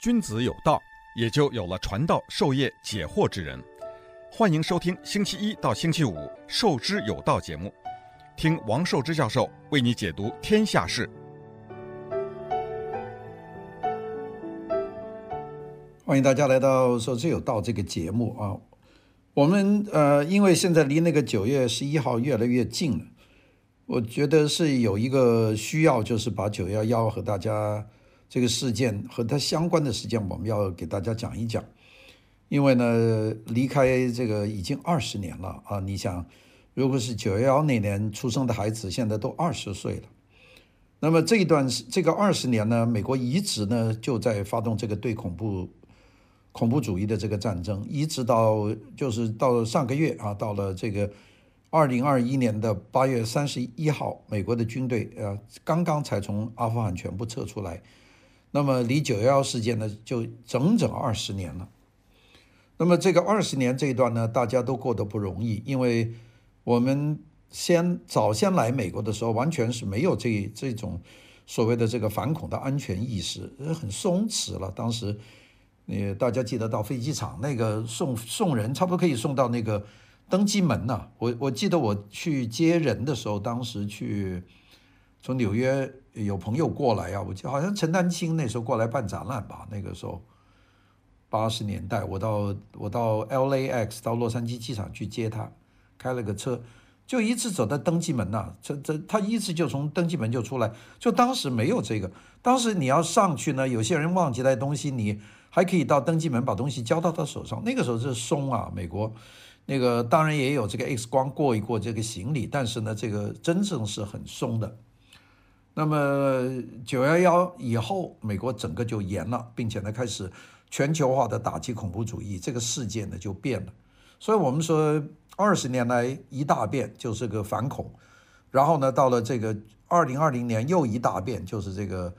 君子有道，也就有了传道授业解惑之人。欢迎收听星期一到星期五《授之有道》节目，听王寿之教授为你解读天下事。欢迎大家来到《授之有道》这个节目啊。我们呃，因为现在离那个九月十一号越来越近了，我觉得是有一个需要，就是把九幺幺和大家。这个事件和它相关的事件，我们要给大家讲一讲。因为呢，离开这个已经二十年了啊！你想，如果是九幺幺那年出生的孩子，现在都二十岁了。那么这一段这个二十年呢，美国一直呢就在发动这个对恐怖恐怖主义的这个战争，一直到就是到上个月啊，到了这个二零二一年的八月三十一号，美国的军队呃刚刚才从阿富汗全部撤出来。那么离九幺幺事件呢，就整整二十年了。那么这个二十年这一段呢，大家都过得不容易，因为我们先早先来美国的时候，完全是没有这这种所谓的这个反恐的安全意识，很松弛了。当时，呃，大家记得到飞机场那个送送人，差不多可以送到那个登机门呐。我我记得我去接人的时候，当时去。从纽约有朋友过来啊，我记得好像陈丹青那时候过来办展览吧。那个时候八十年代，我到我到 LAX 到洛杉矶机场去接他，开了个车，就一直走到登机门呐。这这他一直就从登机门就出来，就当时没有这个。当时你要上去呢，有些人忘记带东西，你还可以到登机门把东西交到他手上。那个时候是松啊，美国那个当然也有这个 X 光过一过这个行李，但是呢，这个真正是很松的。那么九幺幺以后，美国整个就严了，并且呢开始全球化的打击恐怖主义，这个世界呢就变了。所以我们说二十年来一大变就是个反恐，然后呢到了这个二零二零年又一大变，就是这个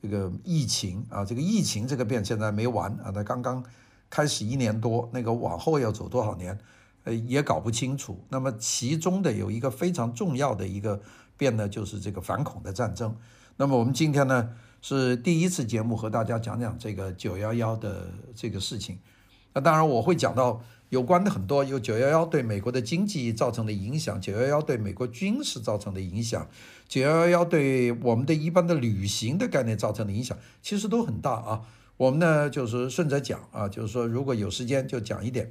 这个疫情啊，这个疫情这个变现在没完啊，它刚刚开始一年多，那个往后要走多少年，呃也搞不清楚。那么其中的有一个非常重要的一个。变的就是这个反恐的战争。那么我们今天呢是第一次节目，和大家讲讲这个九幺幺的这个事情。那当然我会讲到有关的很多，有九幺幺对美国的经济造成的影响，九幺幺对美国军事造成的影响，九幺幺对我们的一般的旅行的概念造成的影响，其实都很大啊。我们呢就是顺着讲啊，就是说如果有时间就讲一点。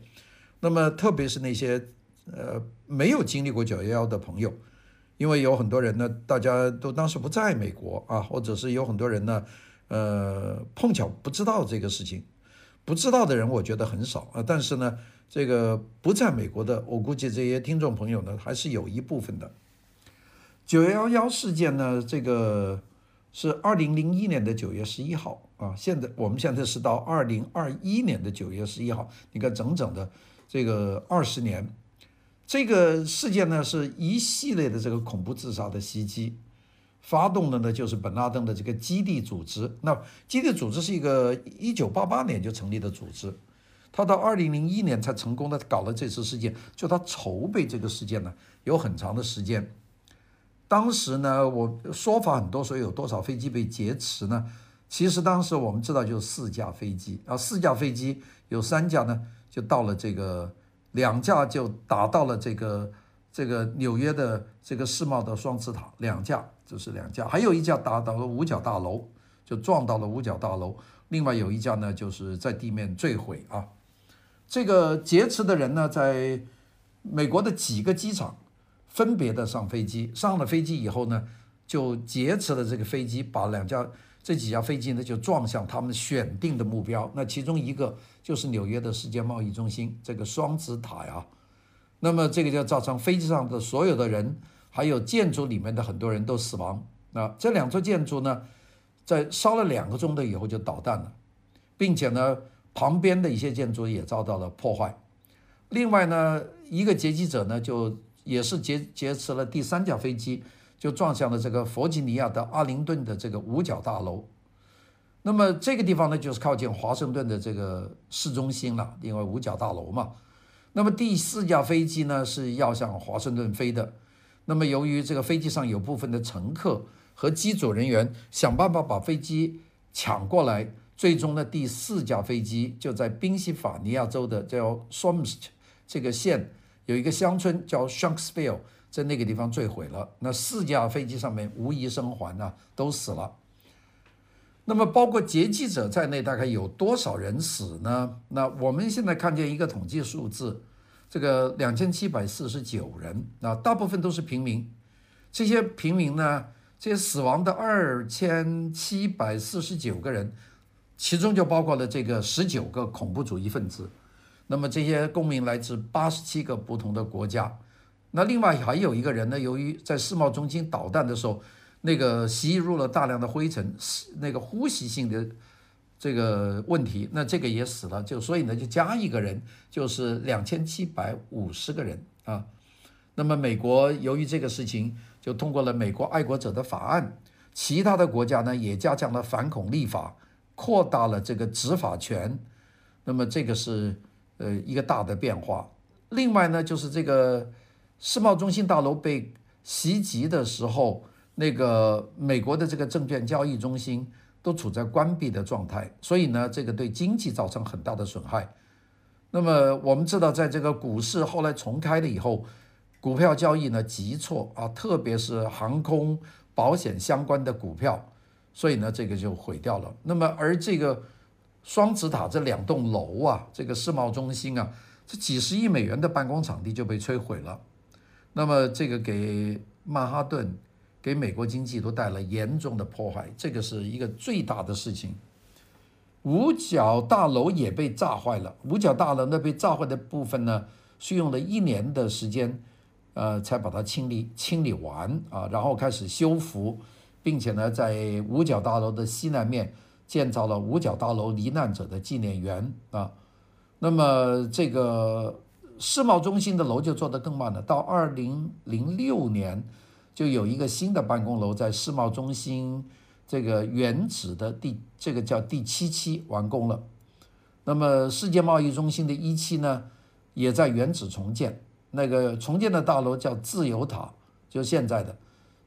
那么特别是那些呃没有经历过九幺幺的朋友。因为有很多人呢，大家都当时不在美国啊，或者是有很多人呢，呃，碰巧不知道这个事情，不知道的人我觉得很少啊。但是呢，这个不在美国的，我估计这些听众朋友呢，还是有一部分的。九幺幺事件呢，这个是二零零一年的九月十一号啊，现在我们现在是到二零二一年的九月十一号，你看整整的这个二十年。这个事件呢，是一系列的这个恐怖自杀的袭击，发动的呢就是本拉登的这个基地组织。那基地组织是一个一九八八年就成立的组织，他到二零零一年才成功的搞了这次事件。就他筹备这个事件呢，有很长的时间。当时呢，我说法很多，说有多少飞机被劫持呢？其实当时我们知道就是四架飞机，啊，四架飞机有三架呢就到了这个。两架就打到了这个这个纽约的这个世贸的双子塔，两架就是两架，还有一架打到了五角大楼，就撞到了五角大楼。另外有一架呢，就是在地面坠毁啊。这个劫持的人呢，在美国的几个机场分别的上飞机，上了飞机以后呢，就劫持了这个飞机，把两架。这几架飞机呢，就撞向他们选定的目标。那其中一个就是纽约的世界贸易中心这个双子塔呀。那么这个就造成飞机上的所有的人，还有建筑里面的很多人都死亡。那这两座建筑呢，在烧了两个钟头以后就导弹了，并且呢，旁边的一些建筑也遭到了破坏。另外呢，一个劫机者呢，就也是劫劫持了第三架飞机。就撞向了这个弗吉尼亚的阿灵顿的这个五角大楼，那么这个地方呢，就是靠近华盛顿的这个市中心了，因为五角大楼嘛。那么第四架飞机呢，是要向华盛顿飞的，那么由于这个飞机上有部分的乘客和机组人员想办法把飞机抢过来，最终呢，第四架飞机就在宾夕法尼亚州的叫 s o m s t 这个县有一个乡村叫 Shanksville，在那个地方坠毁了。那四架飞机上面无一生还啊，都死了。那么包括劫机者在内，大概有多少人死呢？那我们现在看见一个统计数字，这个两千七百四十九人，那大部分都是平民。这些平民呢，这些死亡的二千七百四十九个人，其中就包括了这个十九个恐怖主义分子。那么这些公民来自八十七个不同的国家。那另外还有一个人呢，由于在世贸中心导弹的时候。那个吸入了大量的灰尘，那个呼吸性的这个问题，那这个也死了，就所以呢，就加一个人，就是两千七百五十个人啊。那么美国由于这个事情，就通过了美国爱国者的法案，其他的国家呢也加强了反恐立法，扩大了这个执法权。那么这个是呃一个大的变化。另外呢，就是这个世贸中心大楼被袭击的时候。那个美国的这个证券交易中心都处在关闭的状态，所以呢，这个对经济造成很大的损害。那么我们知道，在这个股市后来重开了以后，股票交易呢急挫啊，特别是航空保险相关的股票，所以呢，这个就毁掉了。那么而这个双子塔这两栋楼啊，这个世贸中心啊，这几十亿美元的办公场地就被摧毁了。那么这个给曼哈顿。给美国经济都带来严重的破坏，这个是一个最大的事情。五角大楼也被炸坏了，五角大楼那被炸坏的部分呢，是用了一年的时间，呃，才把它清理清理完啊，然后开始修复，并且呢，在五角大楼的西南面建造了五角大楼罹难者的纪念园啊。那么这个世贸中心的楼就做得更慢了，到二零零六年。就有一个新的办公楼在世贸中心这个原址的第这个叫第七期完工了。那么世界贸易中心的一期呢，也在原址重建。那个重建的大楼叫自由塔，就现在的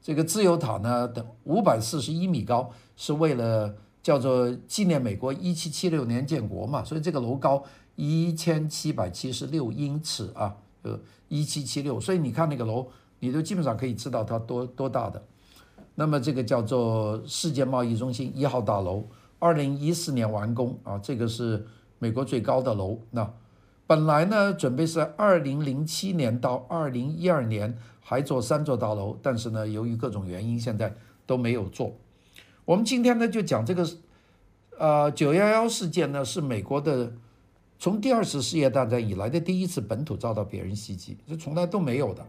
这个自由塔呢，等五百四十一米高，是为了叫做纪念美国一七七六年建国嘛，所以这个楼高一千七百七十六英尺啊，呃，一七七六。所以你看那个楼。你都基本上可以知道它多多大的，那么这个叫做世界贸易中心一号大楼，二零一四年完工啊，这个是美国最高的楼。那本来呢，准备是二零零七年到二零一二年还做三座大楼，但是呢，由于各种原因，现在都没有做。我们今天呢就讲这个，呃，九幺幺事件呢是美国的从第二次世界大战以来的第一次本土遭到别人袭击，这从来都没有的。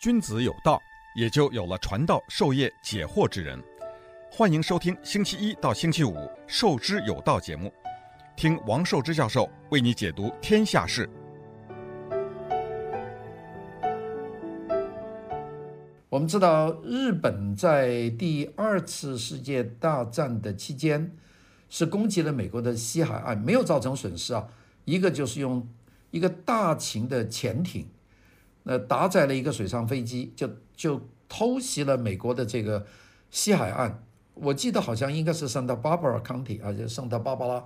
君子有道，也就有了传道授业解惑之人。欢迎收听星期一到星期五《授之有道》节目，听王寿之教授为你解读天下事。我们知道，日本在第二次世界大战的期间是攻击了美国的西海岸，没有造成损失啊。一个就是用一个大型的潜艇。那搭载了一个水上飞机，就就偷袭了美国的这个西海岸。我记得好像应该是圣塔芭芭拉 County 啊，就圣塔芭芭拉，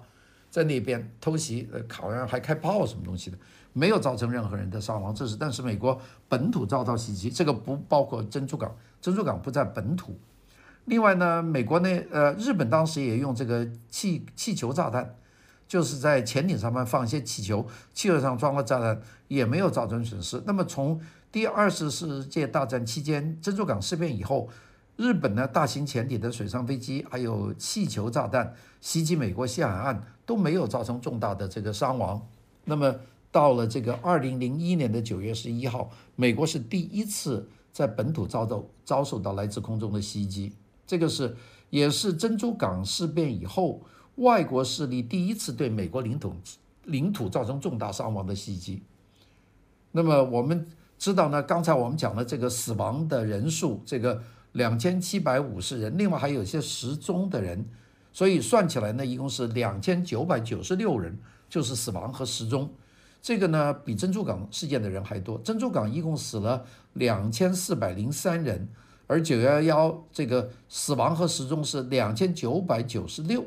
在那边偷袭，呃，好像还开炮什么东西的，没有造成任何人的伤亡。这是，但是美国本土遭到袭击，这个不包括珍珠港，珍珠港不在本土。另外呢，美国呢，呃，日本当时也用这个气气球炸弹。就是在潜艇上面放一些气球，气球上装了炸弹，也没有造成损失。那么从第二次世界大战期间珍珠港事变以后，日本呢，大型潜艇的水上飞机还有气球炸弹袭击美国西海岸都没有造成重大的这个伤亡。那么到了这个二零零一年的九月十一号，美国是第一次在本土遭到遭受到来自空中的袭击，这个是也是珍珠港事变以后。外国势力第一次对美国领土领土造成重大伤亡的袭击。那么我们知道呢，刚才我们讲的这个死亡的人数，这个两千七百五十人，另外还有一些失踪的人，所以算起来呢，一共是两千九百九十六人，就是死亡和失踪。这个呢比珍珠港事件的人还多。珍珠港一共死了两千四百零三人，而九幺幺这个死亡和失踪是两千九百九十六，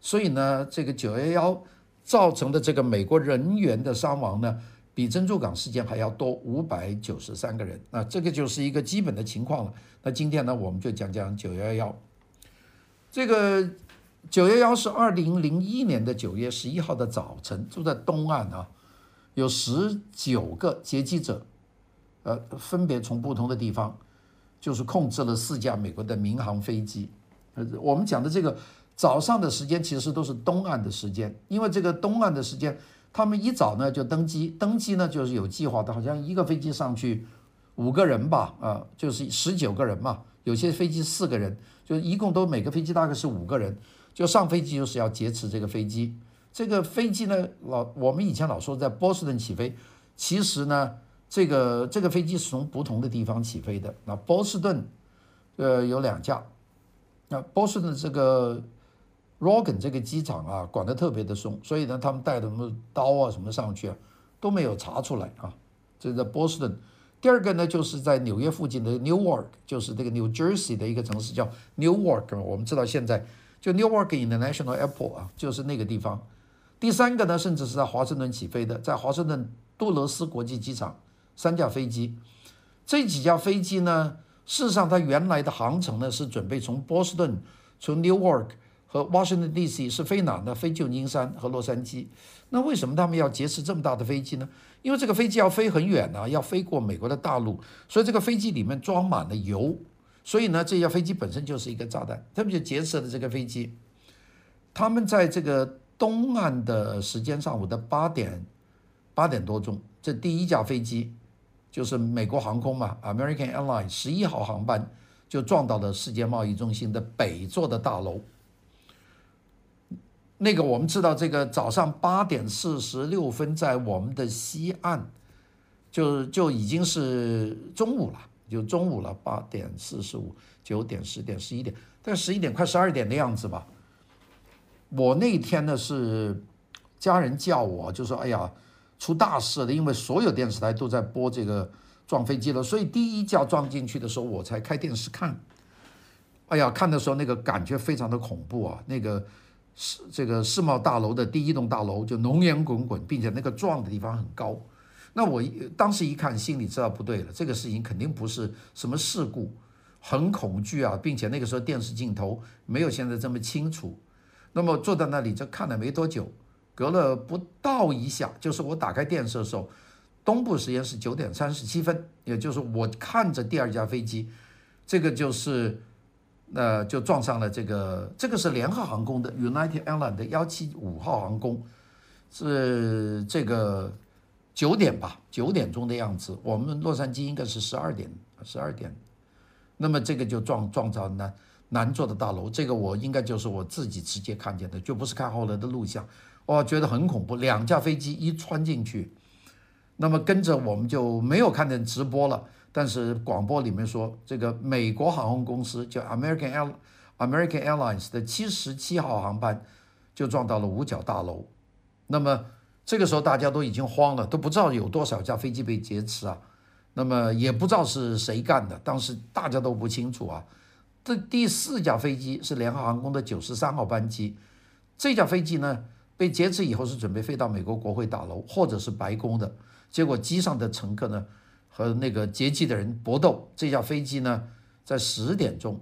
所以呢，这个九幺幺造成的这个美国人员的伤亡呢，比珍珠港事件还要多五百九十三个人。那这个就是一个基本的情况了。那今天呢，我们就讲讲九幺幺。这个九幺幺是二零零一年的九月十一号的早晨，住在东岸啊，有十九个劫机者，呃，分别从不同的地方，就是控制了四架美国的民航飞机。呃，我们讲的这个早上的时间其实都是东岸的时间，因为这个东岸的时间，他们一早呢就登机，登机呢就是有计划的，好像一个飞机上去五个人吧，啊，就是十九个人嘛。有些飞机四个人，就一共都每个飞机大概是五个人，就上飞机就是要劫持这个飞机。这个飞机呢，老我们以前老说在波士顿起飞，其实呢，这个这个飞机是从不同的地方起飞的。那波士顿，呃，有两架。那波士顿这个 Logan 这个机场啊，管得特别的松，所以呢，他们带的什么刀啊什么上去啊，都没有查出来啊。这是在波士顿。第二个呢，就是在纽约附近的 Newark，就是这个 New Jersey 的一个城市叫 Newark。我们知道现在就 Newark International Airport 啊，就是那个地方。第三个呢，甚至是在华盛顿起飞的，在华盛顿杜勒斯国际机场，三架飞机。这几架飞机呢，事实上它原来的航程呢是准备从波士顿、从 Newark 和 Washington D.C. 是飞哪呢？飞旧金山和洛杉矶。那为什么他们要劫持这么大的飞机呢？因为这个飞机要飞很远呢、啊，要飞过美国的大陆，所以这个飞机里面装满了油，所以呢，这架飞机本身就是一个炸弹。他们就劫持了这个飞机。他们在这个东岸的时间上午的八点八点多钟，这第一架飞机就是美国航空嘛，American Airlines 十一号航班就撞到了世界贸易中心的北座的大楼。那个我们知道，这个早上八点四十六分，在我们的西岸，就就已经是中午了，就中午了，八点四十五、九点、十点、十一点，但十一点快十二点的样子吧。我那天呢是家人叫我，就说：“哎呀，出大事了！”因为所有电视台都在播这个撞飞机了，所以第一架撞进去的时候，我才开电视看。哎呀，看的时候那个感觉非常的恐怖啊，那个。世这个世贸大楼的第一栋大楼就浓烟滚滚，并且那个撞的地方很高。那我当时一看，心里知道不对了，这个事情肯定不是什么事故，很恐惧啊，并且那个时候电视镜头没有现在这么清楚。那么坐在那里就看了没多久，隔了不到一下，就是我打开电视的时候，东部时间是九点三十七分，也就是我看着第二架飞机，这个就是。那就撞上了这个，这个是联合航空的 United Airlines 的幺七五号航空，是这个九点吧，九点钟的样子。我们洛杉矶应该是十二点，十二点。那么这个就撞撞到南南座的大楼，这个我应该就是我自己直接看见的，就不是看后来的录像。我觉得很恐怖，两架飞机一穿进去，那么跟着我们就没有看见直播了。但是广播里面说，这个美国航空公司叫 American Air American Airlines 的七十七号航班就撞到了五角大楼。那么这个时候大家都已经慌了，都不知道有多少架飞机被劫持啊。那么也不知道是谁干的，当时大家都不清楚啊。这第四架飞机是联合航空的九十三号班机，这架飞机呢被劫持以后是准备飞到美国国会大楼或者是白宫的，结果机上的乘客呢，和那个劫机的人搏斗，这架飞机呢，在十点钟，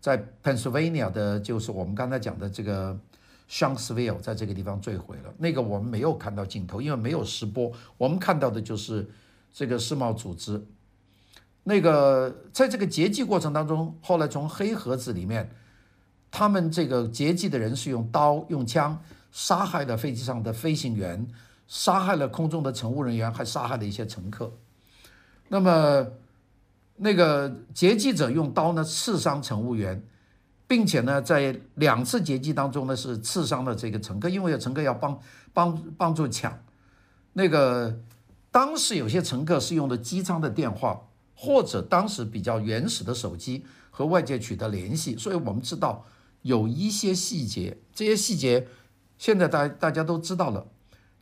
在 Pennsylvania 的，就是我们刚才讲的这个 Shanksville，在这个地方坠毁了。那个我们没有看到镜头，因为没有实播，我们看到的就是这个世贸组织。那个在这个劫机过程当中，后来从黑盒子里面，他们这个劫机的人是用刀、用枪杀害了飞机上的飞行员，杀害了空中的乘务人员，还杀害了一些乘客。那么，那个劫机者用刀呢刺伤乘务员，并且呢在两次劫机当中呢是刺伤了这个乘客，因为有乘客要帮帮帮助抢。那个当时有些乘客是用的机舱的电话，或者当时比较原始的手机和外界取得联系，所以我们知道有一些细节，这些细节现在大大家都知道了。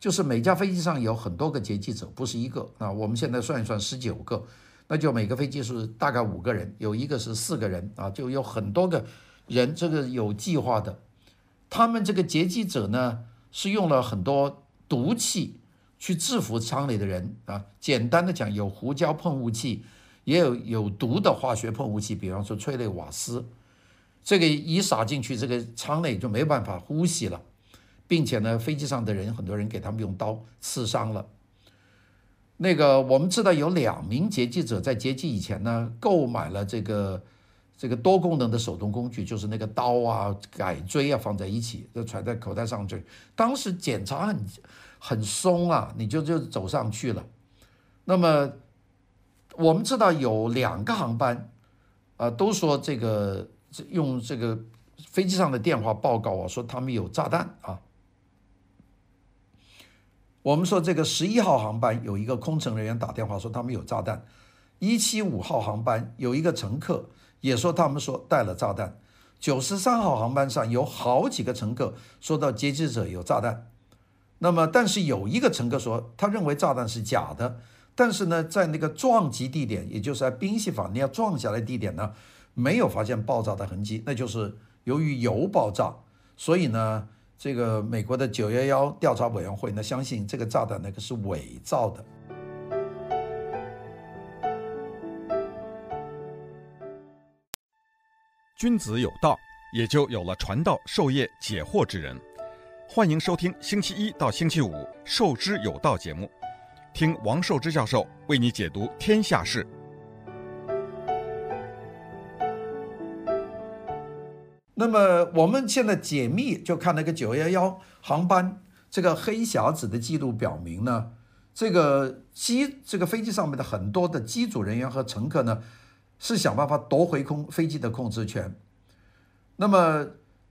就是每架飞机上有很多个劫机者，不是一个啊。我们现在算一算，十九个，那就每个飞机是大概五个人，有一个是四个人啊，就有很多个人，这个有计划的。他们这个劫机者呢，是用了很多毒气去制服舱里的人啊。简单的讲，有胡椒喷雾器，也有有毒的化学喷雾器，比方说催泪瓦斯。这个一撒进去，这个舱内就没办法呼吸了。并且呢，飞机上的人很多人给他们用刀刺伤了。那个我们知道有两名劫机者在劫机以前呢，购买了这个这个多功能的手动工具，就是那个刀啊、改锥啊放在一起，就揣在口袋上去。当时检查很很松啊，你就就走上去了。那么我们知道有两个航班，啊，都说这个用这个飞机上的电话报告啊，说他们有炸弹啊。我们说这个十一号航班有一个空乘人员打电话说他们有炸弹，一七五号航班有一个乘客也说他们说带了炸弹，九十三号航班上有好几个乘客说到劫机者有炸弹，那么但是有一个乘客说他认为炸弹是假的，但是呢在那个撞击地点，也就是在宾夕法尼亚撞下来地点呢没有发现爆炸的痕迹，那就是由于油爆炸，所以呢。这个美国的九幺幺调查委员会呢，相信这个炸弹那个是伪造的。君子有道，也就有了传道授业解惑之人。欢迎收听星期一到星期五《授之有道》节目，听王寿之教授为你解读天下事。那么我们现在解密，就看那个九幺幺航班这个黑匣子的记录表明呢，这个机这个飞机上面的很多的机组人员和乘客呢，是想办法夺回空飞机的控制权。那么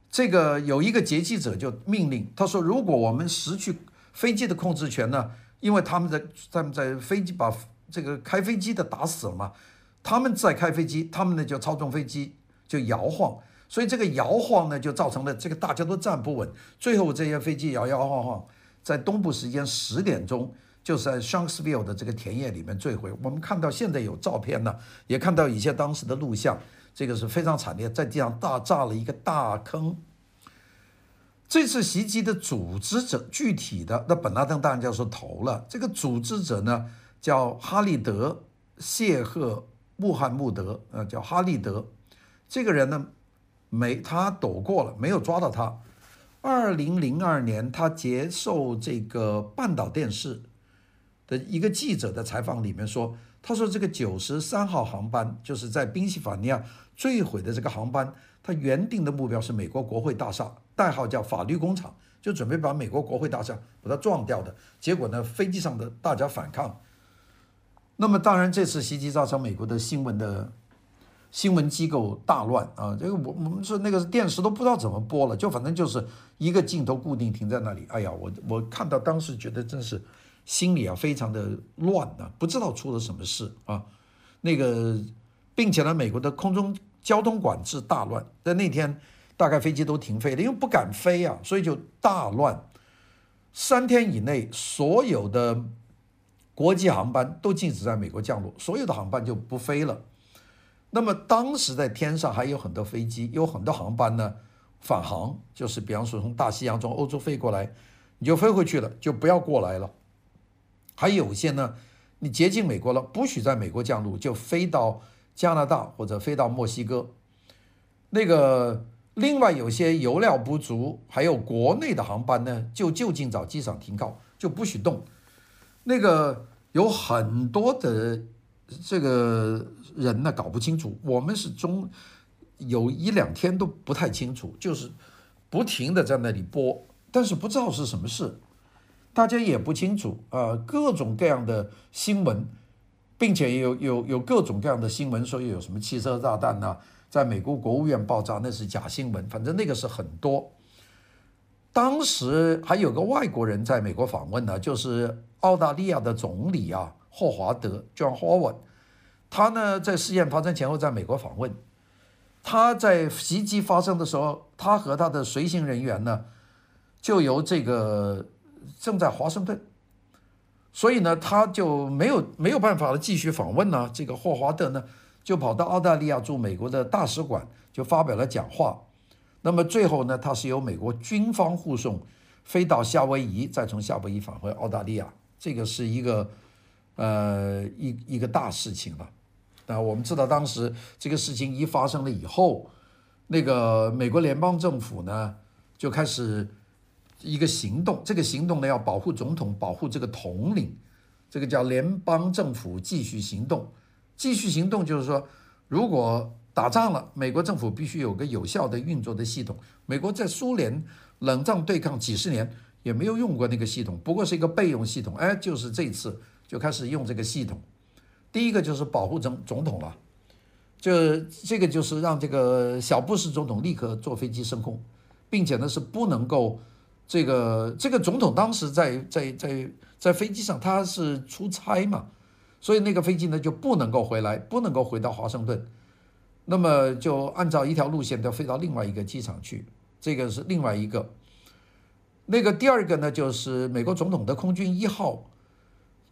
这个有一个劫机者就命令他说，如果我们失去飞机的控制权呢，因为他们在他们在飞机把这个开飞机的打死了嘛，他们在开飞机，他们呢就操纵飞机就摇晃。所以这个摇晃呢，就造成了这个大家都站不稳，最后这些飞机摇摇晃晃，在东部时间十点钟，就是在 Shanksville 的这个田野里面坠毁。我们看到现在有照片呢，也看到一些当时的录像，这个是非常惨烈，在地上大炸了一个大坑。这次袭击的组织者具体的，那本拉登当然就说头了。这个组织者呢，叫哈利德谢赫穆罕默德，呃，叫哈利德，这个人呢。没，他躲过了，没有抓到他。二零零二年，他接受这个半岛电视一个记者的采访里面说，他说这个九十三号航班就是在宾夕法尼亚坠毁的这个航班，他原定的目标是美国国会大厦，代号叫法律工厂，就准备把美国国会大厦把它撞掉的。结果呢，飞机上的大家反抗。那么当然，这次袭击造成美国的新闻的。新闻机构大乱啊！这个我我们说那个电视都不知道怎么播了，就反正就是一个镜头固定停在那里。哎呀，我我看到当时觉得真是心里啊非常的乱啊，不知道出了什么事啊。那个，并且呢，美国的空中交通管制大乱，在那天大概飞机都停飞了，因为不敢飞啊，所以就大乱。三天以内，所有的国际航班都禁止在美国降落，所有的航班就不飞了。那么当时在天上还有很多飞机，有很多航班呢返航，就是比方说从大西洋从欧洲飞过来，你就飞回去了，就不要过来了。还有些呢，你接近美国了，不许在美国降落，就飞到加拿大或者飞到墨西哥。那个另外有些油料不足，还有国内的航班呢，就就近找机场停靠，就不许动。那个有很多的这个。人呢搞不清楚，我们是中有一两天都不太清楚，就是不停的在那里播，但是不知道是什么事，大家也不清楚啊、呃，各种各样的新闻，并且有有有各种各样的新闻说有什么汽车炸弹呐，在美国国务院爆炸，那是假新闻，反正那个是很多。当时还有个外国人在美国访问呢，就是澳大利亚的总理啊，霍华德 （John Howard）。他呢，在事件发生前后在美国访问，他在袭击发生的时候，他和他的随行人员呢，就由这个正在华盛顿，所以呢，他就没有没有办法继续访问呢。这个霍华德呢，就跑到澳大利亚驻美国的大使馆，就发表了讲话。那么最后呢，他是由美国军方护送飞到夏威夷，再从夏威夷返回澳大利亚。这个是一个呃一一个大事情了。那我们知道，当时这个事情一发生了以后，那个美国联邦政府呢就开始一个行动。这个行动呢要保护总统，保护这个统领，这个叫联邦政府继续行动。继续行动就是说，如果打仗了，美国政府必须有个有效的运作的系统。美国在苏联冷战对抗几十年也没有用过那个系统，不过是一个备用系统。哎，就是这次就开始用这个系统。第一个就是保护总总统了，就这个就是让这个小布什总统立刻坐飞机升空，并且呢是不能够这个这个总统当时在在在在飞机上他是出差嘛，所以那个飞机呢就不能够回来，不能够回到华盛顿，那么就按照一条路线要飞到另外一个机场去，这个是另外一个。那个第二个呢就是美国总统的空军一号。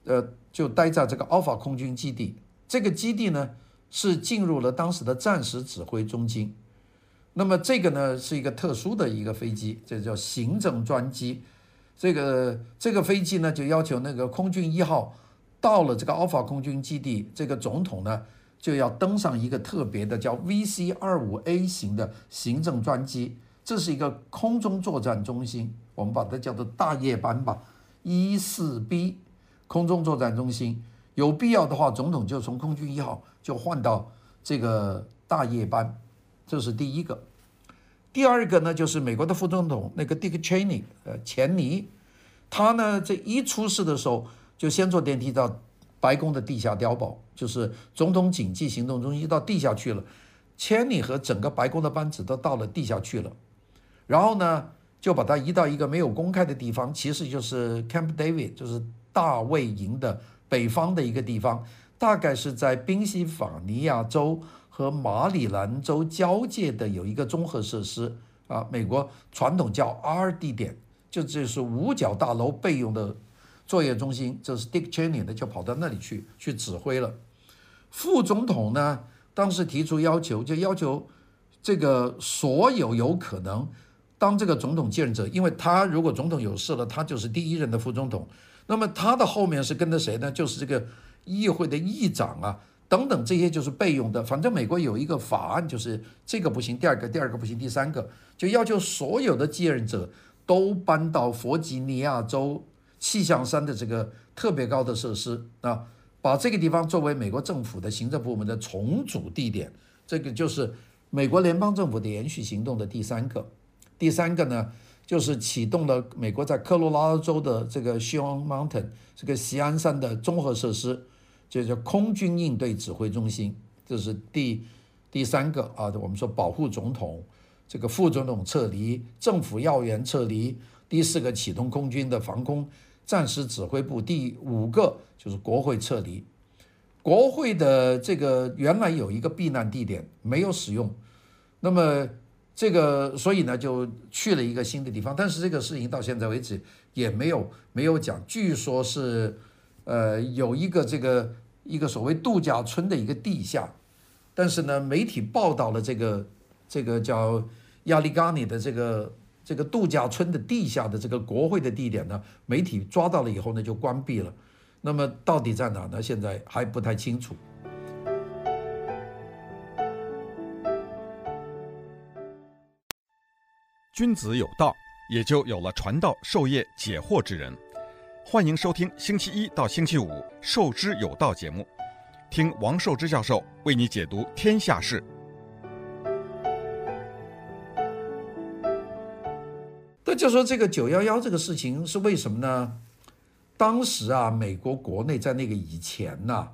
呃，就待在这个阿尔法空军基地。这个基地呢，是进入了当时的战时指挥中心。那么这个呢，是一个特殊的一个飞机，这叫行政专机。这个这个飞机呢，就要求那个空军一号到了这个阿尔法空军基地，这个总统呢就要登上一个特别的叫 VC 二五 A 型的行政专机。这是一个空中作战中心，我们把它叫做大夜班吧，一四 B。空中作战中心，有必要的话，总统就从空军一号就换到这个大夜班，这是第一个。第二个呢，就是美国的副总统那个 Dick Cheney，呃，钱尼，他呢这一出事的时候，就先坐电梯到白宫的地下碉堡，就是总统紧急行动中心到地下去了。钱尼和整个白宫的班子都到了地下去了，然后呢，就把他移到一个没有公开的地方，其实就是 Camp David，就是。大卫营的北方的一个地方，大概是在宾夕法尼亚州和马里兰州交界的有一个综合设施啊，美国传统叫 R 地点，就这是五角大楼备用的作业中心，这是 Dick Cheney 的就跑到那里去去指挥了。副总统呢，当时提出要求，就要求这个所有有可能当这个总统继任者，因为他如果总统有事了，他就是第一任的副总统。那么他的后面是跟着谁呢？就是这个议会的议长啊，等等这些就是备用的。反正美国有一个法案，就是这个不行，第二个第二个不行，第三个就要求所有的继任者都搬到弗吉尼亚州气象山的这个特别高的设施啊，把这个地方作为美国政府的行政部门的重组地点。这个就是美国联邦政府的延续行动的第三个。第三个呢？就是启动了美国在科罗拉多州的这个 Shield Mountain 这个锡安山的综合设施，就叫空军应对指挥中心。这是第第三个啊，我们说保护总统，这个副总统撤离，政府要员撤离。第四个启动空军的防空战时指挥部。第五个就是国会撤离，国会的这个原来有一个避难地点没有使用，那么。这个，所以呢，就去了一个新的地方，但是这个事情到现在为止也没有没有讲。据说是，呃，有一个这个一个所谓度假村的一个地下，但是呢，媒体报道了这个这个叫亚利冈尼的这个这个度假村的地下的这个国会的地点呢，媒体抓到了以后呢，就关闭了。那么到底在哪呢？现在还不太清楚。君子有道，也就有了传道授业解惑之人。欢迎收听星期一到星期五《授之有道》节目，听王寿之教授为你解读天下事。那就说这个九幺幺这个事情是为什么呢？当时啊，美国国内在那个以前呐、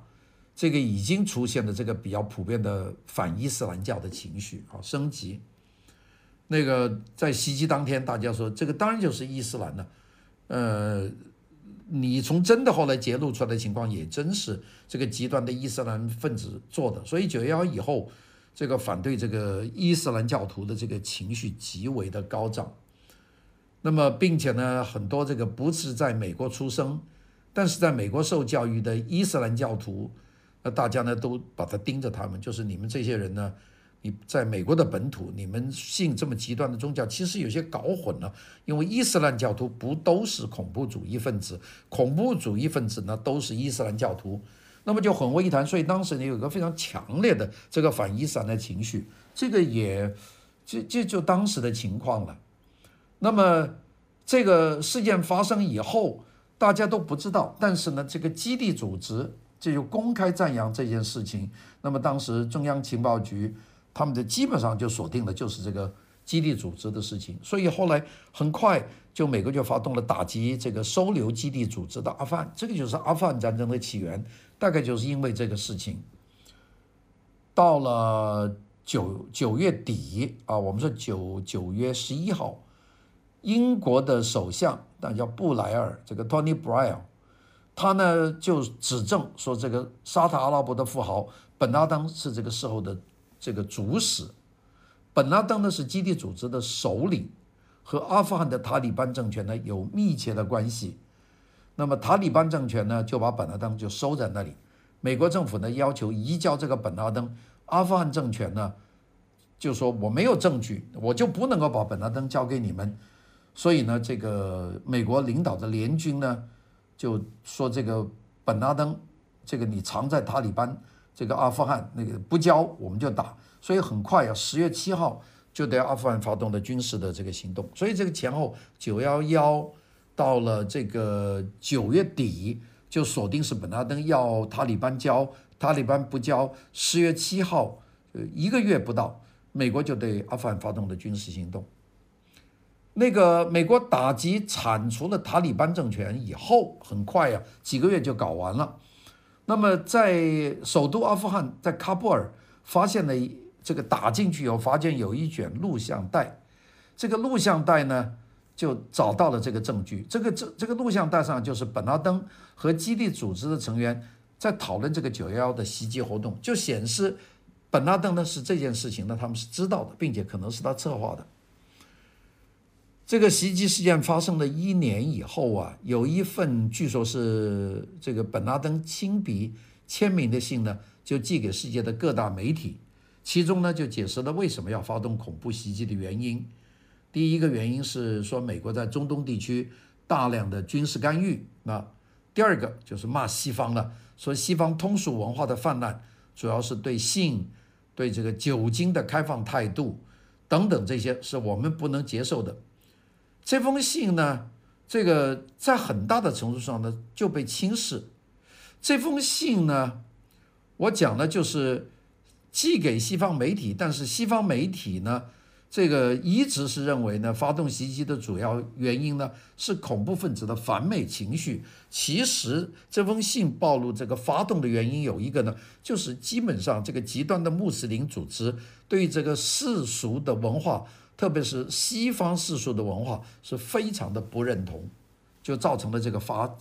这个已经出现了这个比较普遍的反伊斯兰教的情绪啊，升级。那个在袭击当天，大家说这个当然就是伊斯兰了，呃，你从真的后来揭露出来的情况，也真是这个极端的伊斯兰分子做的。所以九幺幺以后，这个反对这个伊斯兰教徒的这个情绪极为的高涨。那么并且呢，很多这个不是在美国出生，但是在美国受教育的伊斯兰教徒，那大家呢都把他盯着他们，就是你们这些人呢。你在美国的本土，你们信这么极端的宗教，其实有些搞混了。因为伊斯兰教徒不都是恐怖主义分子，恐怖主义分子呢都是伊斯兰教徒，那么就混为一谈。所以当时呢有一个非常强烈的这个反伊斯兰的情绪，这个也这这就当时的情况了。那么这个事件发生以后，大家都不知道，但是呢这个基地组织这就公开赞扬这件事情。那么当时中央情报局。他们的基本上就锁定了就是这个基地组织的事情，所以后来很快就美国就发动了打击这个收留基地组织的阿富汗，这个就是阿富汗战争的起源，大概就是因为这个事情。到了九九月底啊，我们说九九月十一号，英国的首相那叫布莱尔，这个 Tony Blair，他呢就指证说这个沙特阿拉伯的富豪本拉登是这个时候的。这个主使本拉登呢是基地组织的首领，和阿富汗的塔利班政权呢有密切的关系。那么塔利班政权呢就把本拉登就收在那里，美国政府呢要求移交这个本拉登，阿富汗政权呢就说我没有证据，我就不能够把本拉登交给你们。所以呢，这个美国领导的联军呢就说这个本拉登，这个你藏在塔利班。这个阿富汗那个不交我们就打，所以很快啊，十月七号就对阿富汗发动了军事的这个行动。所以这个前后九幺幺到了这个九月底就锁定是本拉登要塔利班交，塔利班不交。十月七号，呃，一个月不到，美国就对阿富汗发动了军事行动。那个美国打击铲除了塔利班政权以后，很快啊，几个月就搞完了。那么，在首都阿富汗，在喀布尔发现了这个打进去以后，发现有一卷录像带，这个录像带呢，就找到了这个证据。这个这这个录像带上就是本拉登和基地组织的成员在讨论这个九幺幺的袭击活动，就显示本拉登呢是这件事情呢，他们是知道的，并且可能是他策划的。这个袭击事件发生了一年以后啊，有一份据说是这个本拉登亲笔签名的信呢，就寄给世界的各大媒体，其中呢就解释了为什么要发动恐怖袭击的原因。第一个原因是说美国在中东地区大量的军事干预，那第二个就是骂西方了，说西方通俗文化的泛滥，主要是对性、对这个酒精的开放态度等等，这些是我们不能接受的。这封信呢，这个在很大的程度上呢就被轻视。这封信呢，我讲的就是寄给西方媒体，但是西方媒体呢，这个一直是认为呢，发动袭击的主要原因呢是恐怖分子的反美情绪。其实这封信暴露这个发动的原因有一个呢，就是基本上这个极端的穆斯林组织对这个世俗的文化。特别是西方世俗的文化是非常的不认同，就造成了这个发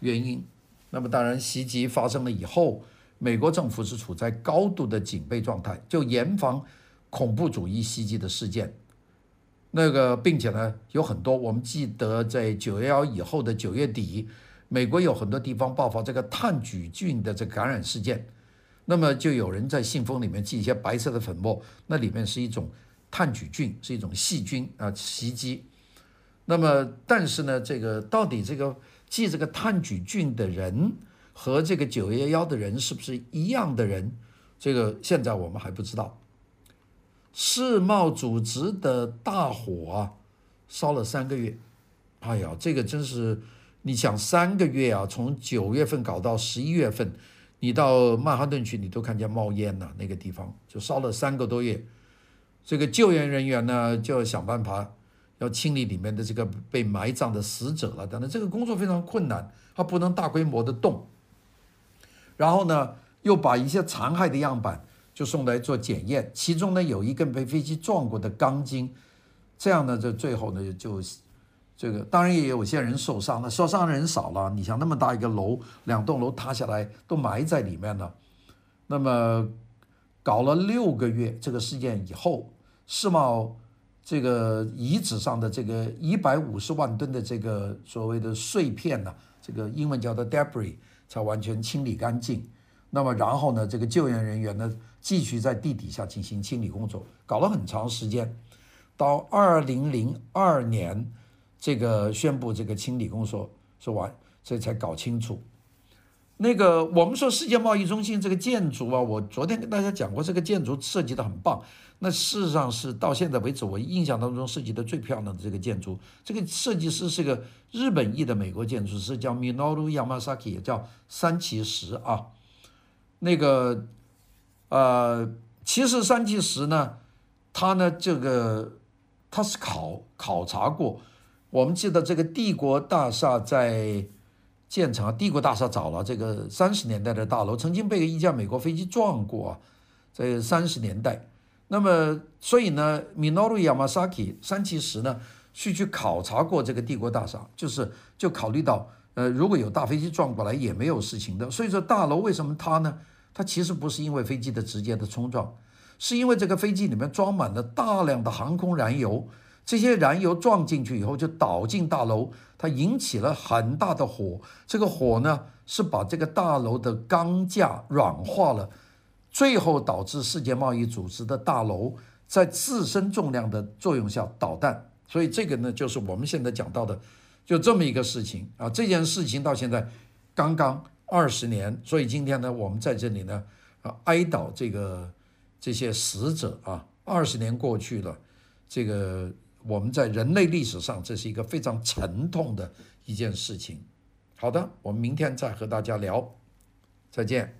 原因。那么当然，袭击发生了以后，美国政府是处在高度的警备状态，就严防恐怖主义袭击的事件。那个，并且呢，有很多我们记得在九幺幺以后的九月底，美国有很多地方爆发这个炭疽菌的这个感染事件。那么就有人在信封里面寄一些白色的粉末，那里面是一种。炭疽菌是一种细菌啊，袭击。那么，但是呢，这个到底这个寄这个炭疽菌的人和这个九幺幺的人是不是一样的人？这个现在我们还不知道。世贸组织的大火，烧了三个月。哎呀，这个真是，你想三个月啊，从九月份搞到十一月份，你到曼哈顿去，你都看见冒烟了，那个地方就烧了三个多月。这个救援人员呢，就要想办法要清理里面的这个被埋葬的死者了等等，这个工作非常困难，它不能大规模的动。然后呢，又把一些残骸的样板就送来做检验，其中呢有一根被飞机撞过的钢筋，这样呢，就最后呢就这个当然也有些人受伤了，受伤的人少了。你想那么大一个楼，两栋楼塌下来都埋在里面了，那么。搞了六个月这个事件以后，世贸这个遗址上的这个一百五十万吨的这个所谓的碎片呢，这个英文叫做 debris，才完全清理干净。那么然后呢，这个救援人员呢继续在地底下进行清理工作，搞了很长时间，到二零零二年，这个宣布这个清理工作说完，所以才搞清楚。那个我们说世界贸易中心这个建筑啊，我昨天跟大家讲过，这个建筑设计的很棒。那事实上是到现在为止，我印象当中设计的最漂亮的这个建筑。这个设计师是个日本裔的美国建筑师，叫 Minoru Yamasaki，也叫三崎石啊。那个呃，其实三崎石呢，他呢这个他是考考察过。我们记得这个帝国大厦在。建成啊，帝国大厦找了这个三十年代的大楼，曾经被一架美国飞机撞过啊，在三十年代。那么，所以呢，Minoru Yamasaki 山崎实呢，去去考察过这个帝国大厦，就是就考虑到，呃，如果有大飞机撞过来也没有事情的。所以说，大楼为什么塌呢？它其实不是因为飞机的直接的冲撞，是因为这个飞机里面装满了大量的航空燃油。这些燃油撞进去以后就倒进大楼，它引起了很大的火。这个火呢是把这个大楼的钢架软化了，最后导致世界贸易组织的大楼在自身重量的作用下倒弹。所以这个呢就是我们现在讲到的，就这么一个事情啊。这件事情到现在刚刚二十年，所以今天呢我们在这里呢啊哀悼这个这些死者啊。二十年过去了，这个。我们在人类历史上，这是一个非常沉痛的一件事情。好的，我们明天再和大家聊，再见。